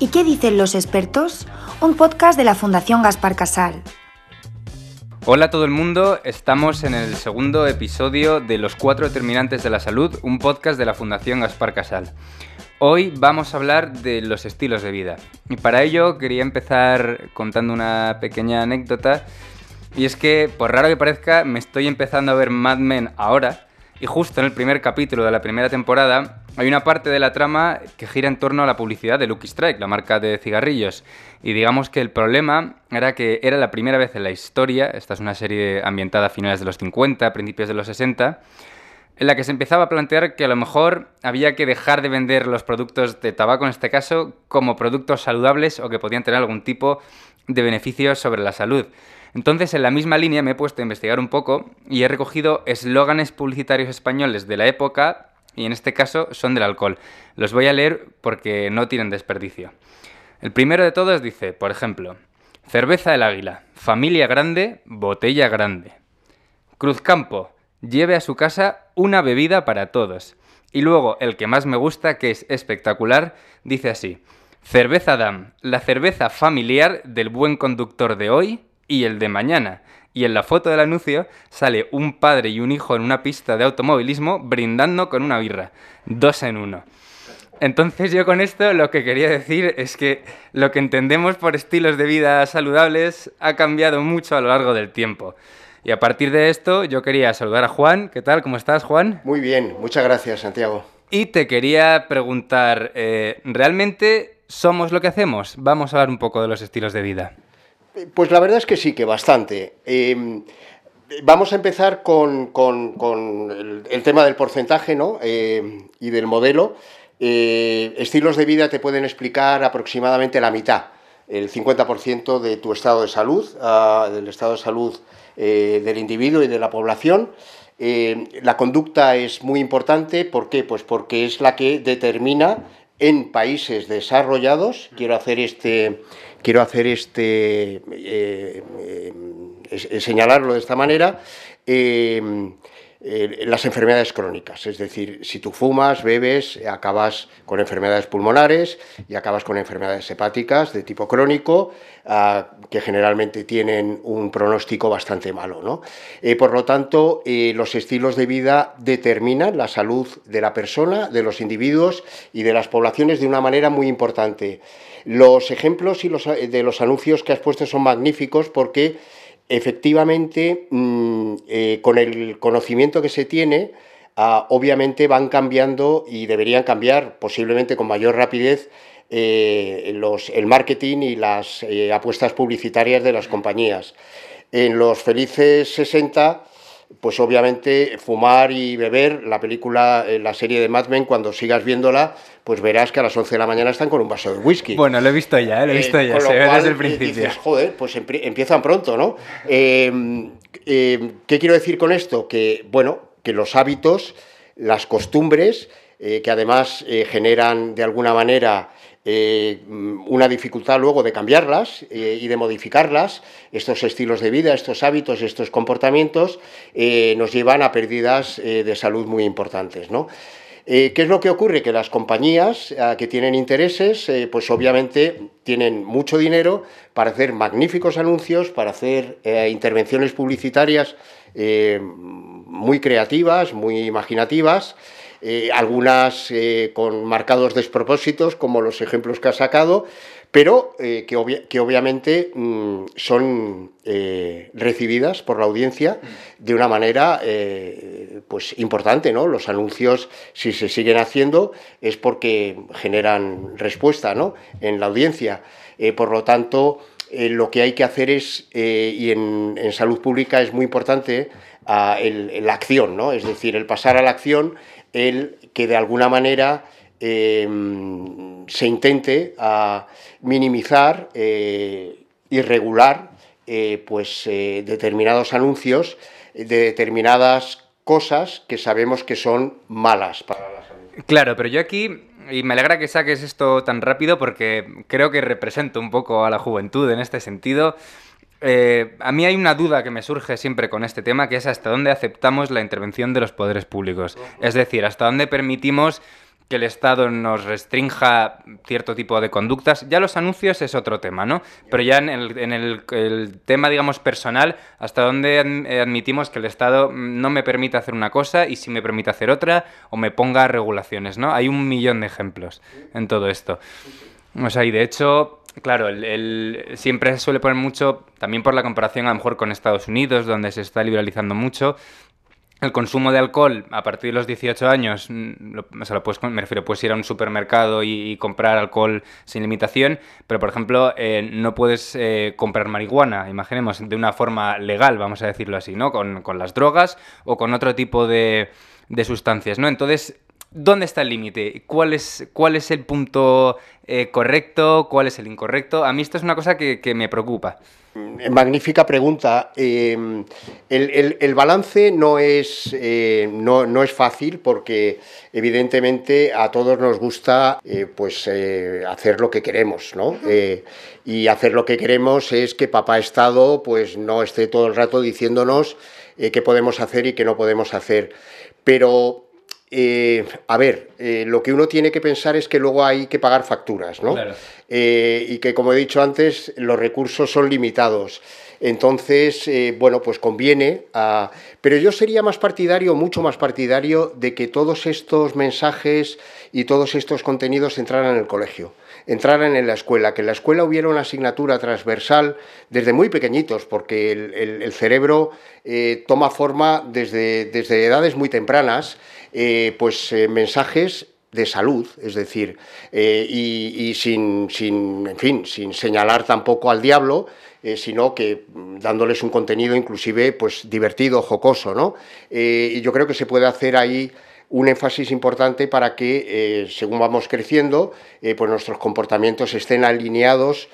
¿Y qué dicen los expertos? Un podcast de la Fundación Gaspar Casal. Hola a todo el mundo, estamos en el segundo episodio de Los Cuatro Determinantes de la Salud, un podcast de la Fundación Gaspar Casal. Hoy vamos a hablar de los estilos de vida. Y para ello quería empezar contando una pequeña anécdota. Y es que, por raro que parezca, me estoy empezando a ver Mad Men ahora. Y justo en el primer capítulo de la primera temporada hay una parte de la trama que gira en torno a la publicidad de Lucky Strike, la marca de cigarrillos. Y digamos que el problema era que era la primera vez en la historia, esta es una serie ambientada a finales de los 50, principios de los 60, en la que se empezaba a plantear que a lo mejor había que dejar de vender los productos de tabaco en este caso como productos saludables o que podían tener algún tipo de beneficios sobre la salud. Entonces, en la misma línea me he puesto a investigar un poco y he recogido eslóganes publicitarios españoles de la época, y en este caso son del alcohol. Los voy a leer porque no tienen desperdicio. El primero de todos dice, por ejemplo, Cerveza del Águila, familia grande, botella grande. Cruzcampo, lleve a su casa una bebida para todos. Y luego, el que más me gusta, que es espectacular, dice así, Cerveza Dam, la cerveza familiar del buen conductor de hoy y el de mañana. Y en la foto del anuncio sale un padre y un hijo en una pista de automovilismo brindando con una birra. Dos en uno. Entonces yo con esto lo que quería decir es que lo que entendemos por estilos de vida saludables ha cambiado mucho a lo largo del tiempo. Y a partir de esto yo quería saludar a Juan. ¿Qué tal? ¿Cómo estás, Juan? Muy bien, muchas gracias, Santiago. Y te quería preguntar, eh, ¿realmente somos lo que hacemos? Vamos a hablar un poco de los estilos de vida. Pues la verdad es que sí, que bastante. Em, vamos a empezar con, el, tema del porcentaje ¿no? Em, y del modelo. Eh, estilos de vida te pueden explicar aproximadamente la mitad, el 50% de tu estado de salud, ah, del estado de salud eh, del individuo y de la población. Eh, la conducta es muy importante, ¿por qué? Pues porque es la que determina en países desarrollados, quiero hacer este, quiero hacer este, eh, eh, señalarlo de esta manera, eh, las enfermedades crónicas. Es decir, si tú fumas, bebes, acabas con enfermedades pulmonares y acabas con enfermedades hepáticas de tipo crónico, ah, que generalmente tienen un pronóstico bastante malo. ¿no? por lo tanto, los estilos de vida determinan la salud de la persona, de los individuos y de las poblaciones de una manera muy importante. Los ejemplos y los, eh, de los anuncios que has puesto son magníficos porque efectivamente mm, eh, con el conocimiento que se tiene, ah, obviamente van cambiando y deberían cambiar posiblemente con mayor rapidez eh, los, el marketing y las apuestas publicitarias de las compañías. En los felices 60 pues obviamente fumar y beber, la película, eh, la serie de Mad Men, cuando sigas viéndola, pues verás que a las 11 de la mañana están con un vaso de whisky. Bueno, lo he visto ya, lo he visto ya, se ve desde el principio. Dices, joder, pues empiezan pronto, ¿no? Em, em, ¿Qué quiero decir con esto? Que, bueno, que los hábitos, las costumbres, eh, que además eh, generan de alguna manera eh, una dificultad luego de cambiarlas eh, y de modificarlas, estos estilos de vida, estos hábitos, estos comportamientos, eh, nos llevan a pérdidas de salud muy importantes. ¿no? ¿Qué es lo que ocurre? Que las compañías que tienen intereses, pues obviamente tienen mucho dinero para hacer magníficos anuncios, para hacer intervenciones publicitarias muy creativas, muy imaginativas, eh, algunas eh, con marcados despropósitos, como los ejemplos que ha sacado, pero eh, que, obviamente mm, son recibidas por la audiencia de una manera pues importante. ¿no? Los anuncios, si se siguen haciendo, es porque generan respuesta ¿no? en la audiencia. por lo tanto, lo que hay que hacer es, y en, salud pública es muy importante, la acción, ¿no? es decir, el pasar a la acción el que de alguna manera em, se intente a minimizar eh, y regular eh, pues, eh, determinados anuncios de determinadas cosas que sabemos que son malas para la salud. Claro, pero yo aquí y me alegra que saques esto tan rápido porque creo que represento un poco a la juventud en este sentido. Eh, a mí hay una duda que me surge siempre con este tema, que es hasta dónde aceptamos la intervención de los poderes públicos. Es decir, hasta dónde permitimos que el Estado nos restrinja cierto tipo de conductas. Ya los anuncios es otro tema, ¿no? Pero ya en el, tema, digamos, personal, hasta dónde admitimos que el Estado no me permite hacer una cosa y si me permite hacer otra, o me ponga regulaciones, ¿no? Hay un millón de ejemplos en todo esto. O sea, y de hecho, claro, el, siempre suele poner mucho, también por la comparación a lo mejor con Estados Unidos, donde se está liberalizando mucho, el consumo de alcohol a partir de los 18 años, mm, me refiero, puedes ir a un supermercado y, comprar alcohol sin limitación, pero por ejemplo, eh, no puedes eh, comprar marihuana, imaginemos, de una forma legal, vamos a decirlo así, ¿no? Con, las drogas o con otro tipo de, de sustancias, ¿no? Entonces, ¿Dónde está el límite? ¿Cuál es, ¿Cuál es el punto eh, correcto? ¿Cuál es el incorrecto? A mí esto es una cosa que, me preocupa. Mm, magnífica pregunta. Em, el, balance no es, eh, no, es fácil porque evidentemente a todos nos gusta eh, pues, hacer lo que queremos. ¿no? y hacer lo que queremos es que papá Estado pues, no esté todo el rato diciéndonos qué podemos hacer y qué no podemos hacer. Pero eh, a ver, eh, lo que uno tiene que pensar es que luego hay que pagar facturas, ¿no? Eh, y que, como he dicho antes, los recursos son limitados. Entonces, bueno, pues conviene. Pero yo sería más partidario, mucho más partidario, de que todos estos mensajes y todos estos contenidos entraran en el colegio entraran en la escuela, que en la escuela hubiera una asignatura transversal desde muy pequeñitos, porque el, cerebro toma forma desde, desde edades muy tempranas eh, pues eh, mensajes de salud, es decir, eh, y, sin, sin, en fin, sin señalar tampoco al diablo, sino que mm, dándoles un contenido inclusive pues divertido, jocoso, ¿no? y yo creo que se puede hacer ahí un énfasis importante para que, según vamos creciendo, pues nuestros comportamientos estén alineados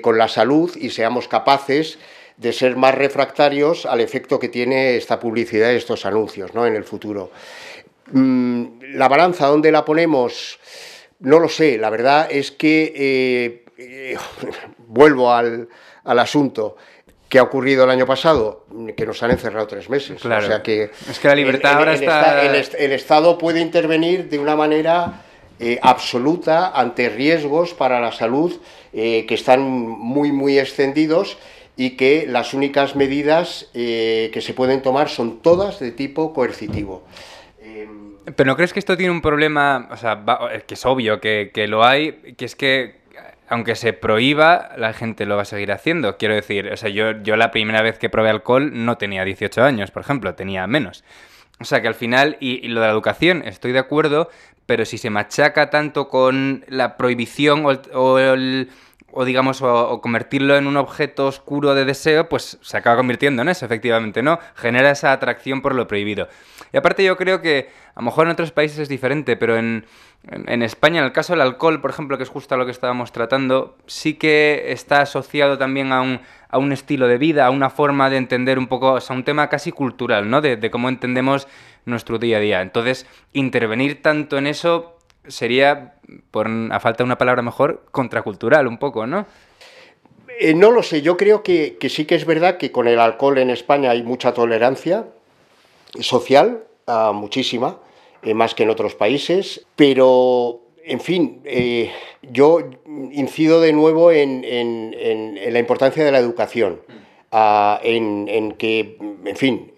con la salud y seamos capaces de ser más refractarios al efecto que tiene esta publicidad, estos anuncios, ¿no? En el futuro. Mm, la balanza, ¿dónde la ponemos? No lo sé, la verdad es que eh, eh, vuelvo al, asunto que ha ocurrido el año pasado, que nos han encerrado tres meses. Claro. O sea que es que la libertad ahora está... El, Estado puede intervenir de una manera eh, absoluta ante riesgos para la salud que están muy, muy extendidos y que las únicas medidas que se pueden tomar son todas de tipo coercitivo. Pero ¿no crees que esto tiene un problema, o sea, que es obvio que, lo hay, que es que aunque se prohíba, la gente lo va a seguir haciendo. Quiero decir, o sea, yo, yo la primera vez que probé alcohol no tenía 18 años, por ejemplo, tenía menos. O sea que al final, y, lo de la educación, estoy de acuerdo, pero si se machaca tanto con la prohibición o, el o digamos, o, convertirlo en un objeto oscuro de deseo, pues se acaba convirtiendo en eso, efectivamente, ¿no? Genera esa atracción por lo prohibido. Y aparte yo creo que a lo mejor en otros países es diferente, pero en, en, España, en el caso del alcohol, por ejemplo, que es justo lo que estábamos tratando, sí que está asociado también a un, a un estilo de vida, a una forma de entender un poco, o sea, un tema casi cultural, ¿no? De cómo entendemos nuestro día a día. Entonces, intervenir tanto en eso sería, por a falta de una palabra mejor, contracultural un poco, ¿no? Eh, no lo sé, yo creo que, sí que es verdad que con el alcohol en España hay mucha tolerancia social, ah, muchísima, eh, más que en otros países, pero, en fin, eh, yo incido de nuevo en, la importancia de la educación. Ah, en, que, en fin,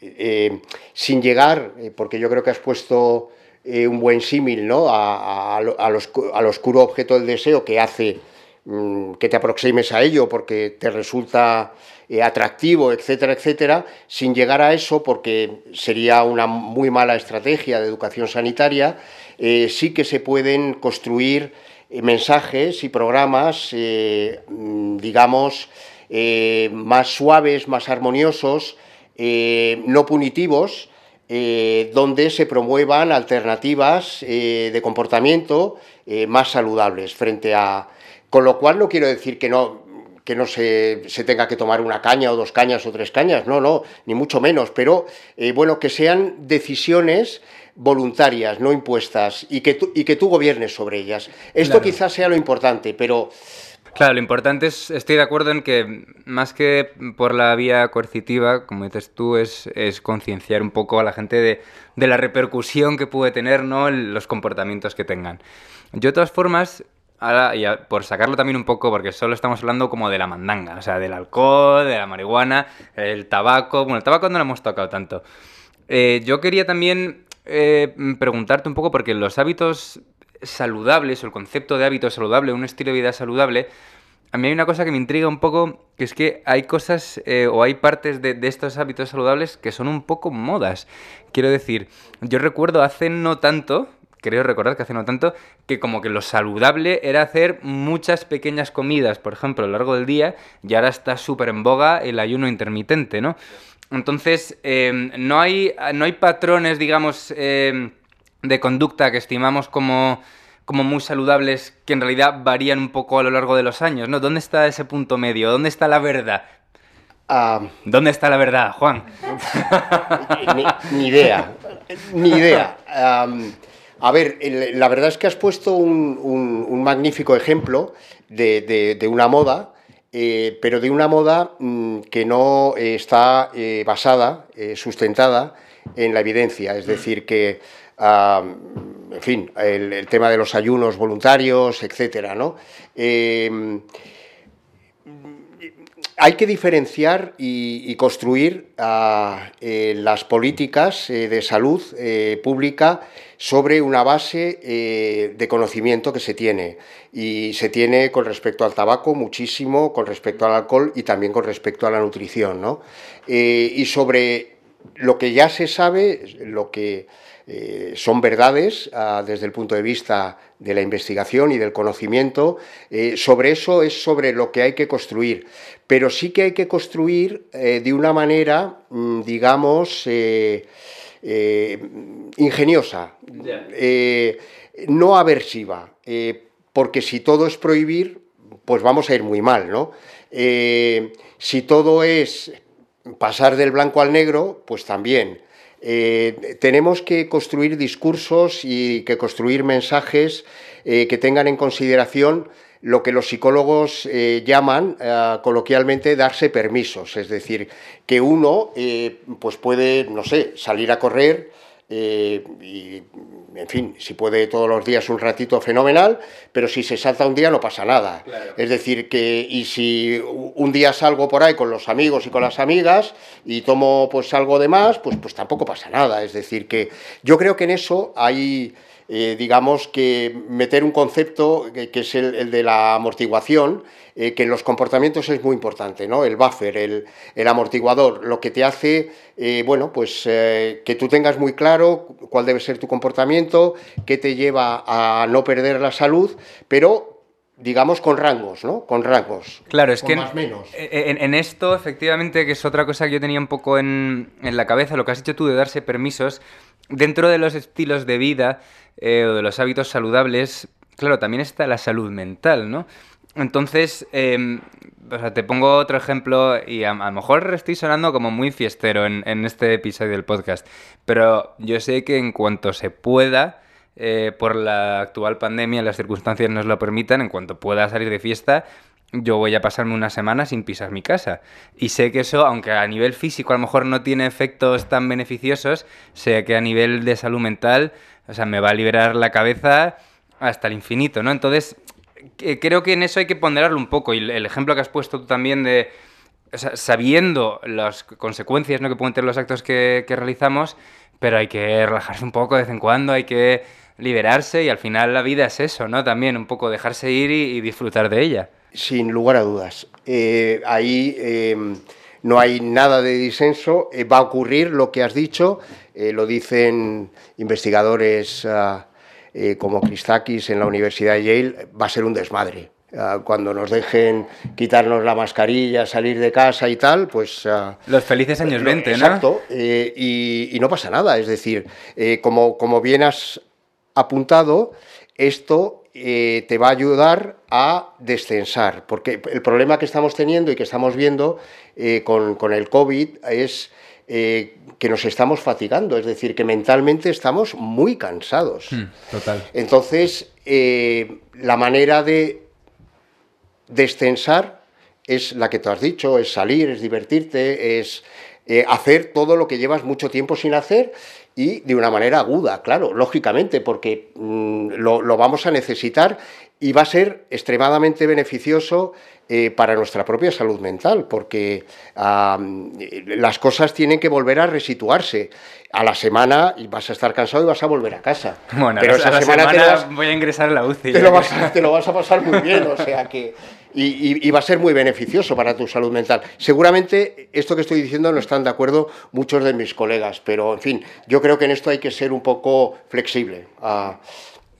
sin llegar, porque yo creo que has puesto eh, un buen símil ¿no? a, al oscuro objeto del deseo que hace mm, que te aproximes a ello porque te resulta eh, atractivo, etcétera, etcétera, sin llegar a eso porque sería una muy mala estrategia de educación sanitaria, eh, sí que se pueden construir mensajes y programas, mm, digamos, más suaves, más armoniosos, no punitivos, eh, donde se promuevan alternativas eh, de comportamiento eh, más saludables frente a... Con lo cual no quiero decir que no, que no se, se, tenga que tomar una caña o dos cañas o tres cañas, no, no, ni mucho menos, pero bueno, que sean decisiones voluntarias, no impuestas, y que tú, y que tú gobiernes sobre ellas. Esto quizás sea lo importante, pero Claro, lo importante es, estoy de acuerdo en que más que por la vía coercitiva, como dices tú, es, concienciar un poco a la gente de, de, la repercusión que puede tener ¿no? los comportamientos que tengan. Yo de todas formas, ahora, y por sacarlo también un poco, porque solo estamos hablando como de la mandanga, o sea, del alcohol, de la marihuana, el tabaco, bueno, el tabaco no lo hemos tocado tanto. Eh, yo quería también eh, preguntarte un poco, porque los hábitos saludables, o el concepto de hábito saludable, un estilo de vida saludable, a mí hay una cosa que me intriga un poco, que es que hay cosas eh, o hay partes de, estos hábitos saludables que son un poco modas. Quiero decir, yo recuerdo hace no tanto, creo recordar que hace no tanto, que como que lo saludable era hacer muchas pequeñas comidas, por ejemplo, a lo largo del día, y ahora está súper en boga el ayuno intermitente, ¿no? Entonces, eh, no, hay, no hay patrones, digamos, eh, de conducta que estimamos como, como muy saludables que en realidad varían un poco a lo largo de los años, ¿no? ¿Dónde está ese punto medio? ¿Dónde está la verdad? Uh, ¿Dónde está la verdad, Juan? ni, ni, idea, ni idea. Um, a ver, la verdad es que has puesto un, un, un magnífico ejemplo de, de, de una moda eh, pero de una moda mmm, que no eh, está eh, basada, eh, sustentada en la evidencia. Es decir, que, en fin, el, tema de los ayunos voluntarios, etcétera, ¿no? hay que diferenciar y, construir uh, las políticas de salud pública sobre una base eh, de conocimiento que se tiene. Y se tiene con respecto al tabaco muchísimo, con respecto al alcohol y también con respecto a la nutrición. ¿no? Eh, y sobre lo que ya se sabe, lo que eh, son verdades uh, desde el punto de vista de la investigación y del conocimiento, eh, sobre eso es sobre lo que hay que construir. Pero sí que hay que construir eh, de una manera, mm, digamos, ingeniosa, no aversiva, porque si todo es prohibir, pues vamos a ir muy mal, ¿no? Si todo es pasar del blanco al negro, pues también. Eh, tenemos que construir discursos y que construir mensajes eh, que tengan en consideración lo que los psicólogos eh, llaman coloquialmente darse permisos, es decir, que uno pues puede, no sé, salir a correr eh, y, en fin, si puede todos los días un ratito fenomenal, pero si se salta un día no pasa nada. Claro. Es decir, que y si un día salgo por ahí con los amigos y con las amigas y tomo pues algo de más, pues, pues tampoco pasa nada. Es decir, que yo creo que en eso hay eh, digamos que meter un concepto que, que es el, el, de la amortiguación, eh, que en los comportamientos es muy importante, ¿no? El buffer, el, el amortiguador, lo que te hace, eh, bueno, pues que tú tengas muy claro cuál debe ser tu comportamiento, qué te lleva a no perder la salud, pero digamos, con rangos, ¿no? Con rangos. Claro, es con que más menos. En, en, esto, efectivamente, que es otra cosa que yo tenía un poco en, en, la cabeza, lo que has dicho tú de darse permisos, dentro de los estilos de vida eh, o de los hábitos saludables, claro, también está la salud mental, ¿no? Entonces, eh, o sea, te pongo otro ejemplo y a, lo mejor estoy sonando como muy fiestero en, en este episodio del podcast, pero yo sé que en cuanto se pueda, eh, por la actual pandemia, las circunstancias nos lo permitan, en cuanto pueda salir de fiesta, yo voy a pasarme una semana sin pisar mi casa. Y sé que eso, aunque a nivel físico a lo mejor no tiene efectos tan beneficiosos, sé que a nivel de salud mental, o sea, me va a liberar la cabeza hasta el infinito, ¿no? Entonces, creo que en eso hay que ponderarlo un poco. Y el ejemplo que has puesto tú también de, o sea, sabiendo las consecuencias ¿no? que pueden tener los actos que, que realizamos, pero hay que relajarse un poco de vez en cuando, hay que liberarse y al final la vida es eso, ¿no? También un poco dejarse ir y disfrutar de ella. Sin lugar a dudas. Eh, ahí eh, no hay nada de disenso. Eh, va a ocurrir lo que has dicho, eh, lo dicen investigadores uh, como Christakis en la Universidad de Yale, va a ser un desmadre. Uh, cuando nos dejen quitarnos la mascarilla, salir de casa y tal, pues... Uh, Los felices años 20, exacto, ¿no? Exacto, y, y, no pasa nada. Es decir, como, como bien has apuntado, esto eh, te va a ayudar a descensar, porque el problema que estamos teniendo y que estamos viendo eh, con, con, el COVID es eh, que nos estamos fatigando, es decir, que mentalmente estamos muy cansados. Hmm, total. Entonces, la manera de Destensar es la que tú has dicho, es salir, es divertirte, es hacer todo lo que llevas mucho tiempo sin hacer y de una manera aguda, claro, lógicamente, porque mm, lo, vamos a necesitar y va a ser extremadamente beneficioso eh, para nuestra propia salud mental, porque las cosas tienen que volver a resituarse. A la semana y vas a estar cansado y vas a volver a casa. Bueno, pero esa semana, voy a ingresar en la UCI. Te lo, vas, te lo vas a pasar muy bien, o sea que y, va a ser muy beneficioso para tu salud mental. Seguramente esto que estoy diciendo no están de acuerdo muchos de mis colegas, pero en fin, yo creo que en esto hay que ser un poco flexible. Ah,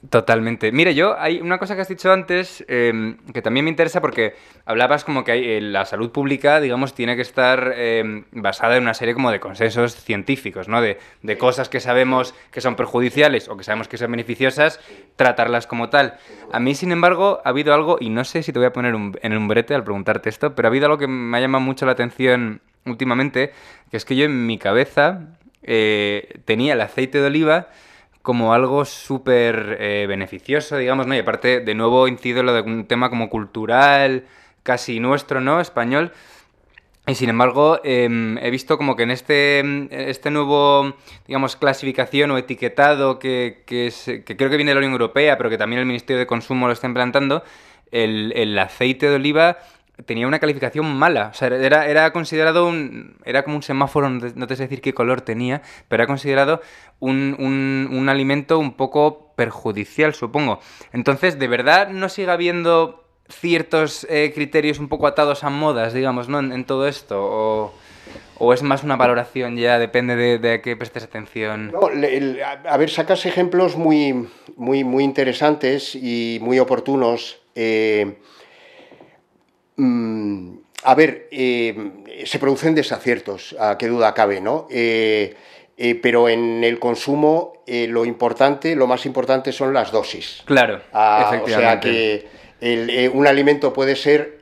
Totalmente. Mire, yo hay una cosa que has dicho antes em, que también me interesa porque hablabas como que hay, eh, la salud pública, digamos, tiene que estar em, basada en una serie como de consensos científicos, ¿no? De, de, cosas que sabemos que son perjudiciales o que sabemos que son beneficiosas, tratarlas como tal. A mí, sin embargo, ha habido algo, y no sé si te voy a poner en un brete al preguntarte esto, pero ha habido algo que me ha llamado mucho la atención últimamente, que es que yo en mi cabeza eh, tenía el aceite de oliva como algo súper eh, beneficioso, digamos, ¿no? Y aparte, de nuevo incido en lo de un tema como cultural, casi nuestro, ¿no? Español. Y sin embargo, em, he visto como que en este, este nuevo, digamos, clasificación o etiquetado que, que, que, creo que viene de la Unión Europea, pero que también el Ministerio de Consumo lo está implantando, el, el aceite de oliva tenía una calificación mala. O sea, era, era considerado un. Era como un semáforo, no te sé decir qué color tenía, pero era considerado un, un, alimento un poco perjudicial, supongo. Entonces, ¿de verdad no sigue habiendo ciertos eh, criterios un poco atados a modas, digamos, ¿no? En, todo esto. O, ¿O, es más una valoración ya? Depende de, a qué prestes atención. No, a ver, sacas ejemplos muy, muy, muy interesantes y muy oportunos. Eh, Mm, a ver, eh, se producen desaciertos, a qué duda cabe, ¿no? Eh, eh, pero en el consumo lo importante, lo más importante son las dosis. Claro, efectivamente. O sea que un alimento puede ser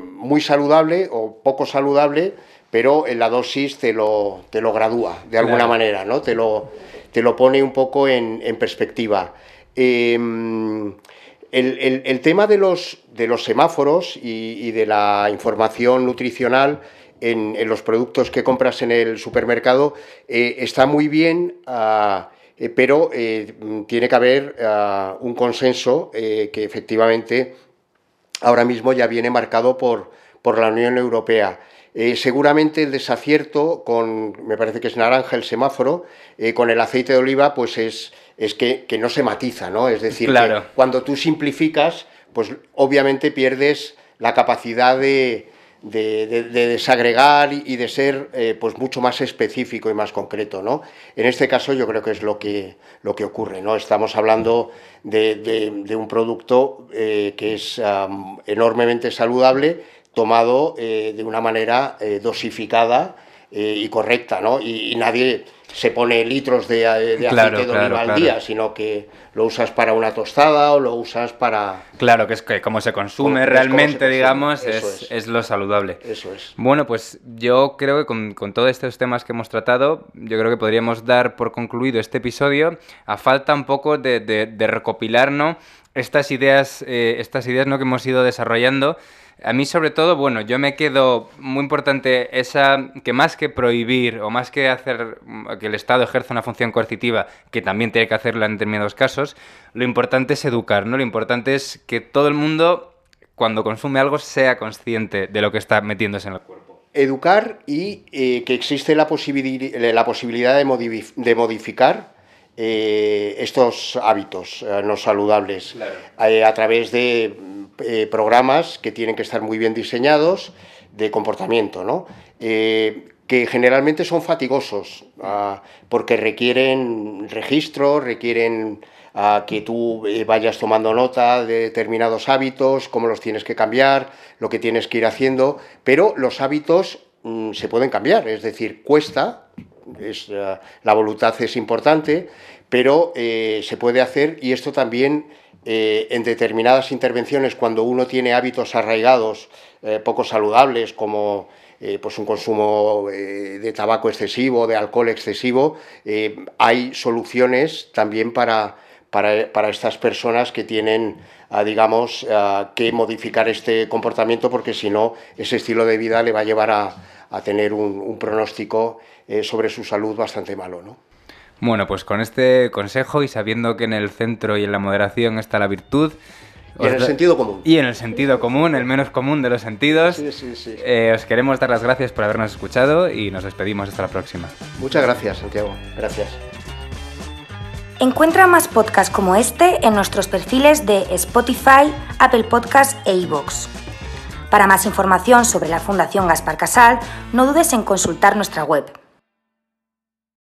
muy saludable o poco saludable, pero en la dosis te lo, te lo gradúa de alguna manera, ¿no? Te lo, te lo pone un poco en, en perspectiva. El, tema de los, semáforos y, de la información nutricional en, los productos que compras en el supermercado eh, está muy bien, ah, eh, pero eh, tiene que haber ah, un consenso que efectivamente ahora mismo ya viene marcado por, por la Unión Europea. seguramente el desacierto con, me parece que es naranja el semáforo, con el aceite de oliva, pues es, es que, no se matiza, ¿no? Es decir, que cuando tú simplificas, pues obviamente pierdes la capacidad de, desagregar y de ser eh, pues mucho más específico y más concreto, ¿no? En este caso yo creo que es lo que, lo que ocurre, ¿no? Estamos hablando de, un producto eh, que es enormemente saludable, tomado eh, de una manera dosificada y correcta, ¿no? y nadie se pone litros de, de aceite de oliva al día, sino que lo usas para una tostada o lo usas para... Claro, que es que como se consume realmente, digamos, es, es. lo saludable. Eso es. Bueno, pues yo creo que con, con, todos estos temas que hemos tratado, yo creo que podríamos dar por concluido este episodio a falta un poco de, de, de recopilar estas ideas, eh, estas ideas ¿no? que hemos ido desarrollando a mí sobre todo, bueno, yo me quedo muy importante esa que más que prohibir o más que hacer que el Estado ejerza una función coercitiva, que también tiene que hacerlo en determinados casos, lo importante es educar, ¿no? Lo importante es que todo el mundo cuando consume algo sea consciente de lo que está metiéndose en el cuerpo. Educar y eh, que existe la, la posibilidad de modificar eh, estos hábitos eh, no saludables a través de eh, programas que tienen que estar muy bien diseñados de comportamiento, ¿no? Eh, que generalmente son fatigosos, ah, porque requieren registro, requieren ah, que tú eh, vayas tomando nota de determinados hábitos, cómo los tienes que cambiar, lo que tienes que ir haciendo, pero los hábitos mm, se pueden cambiar, es decir, cuesta, es, ah, la voluntad es importante, pero se puede hacer y esto también eh, en determinadas intervenciones cuando uno tiene hábitos arraigados eh, poco saludables como eh, pues un consumo de tabaco excesivo, de alcohol excesivo, hay soluciones también para, para, estas personas que tienen digamos, que modificar este comportamiento porque si no, ese estilo de vida le va a llevar a, tener un, pronóstico eh, sobre su salud bastante malo, ¿no? Bueno, pues con este consejo y sabiendo que en el centro y en la moderación está la virtud, y en el sentido común. Y en el sentido común, el menos común de los sentidos. Sí, sí, sí. Eh, os queremos dar las gracias por habernos escuchado y nos despedimos hasta la próxima. Muchas gracias, Santiago. Gracias. Encuentra más podcasts como este en nuestros perfiles de Spotify, Apple Podcasts e iVoox. Para más información sobre la Fundación Gaspar Casal, no dudes en consultar nuestra web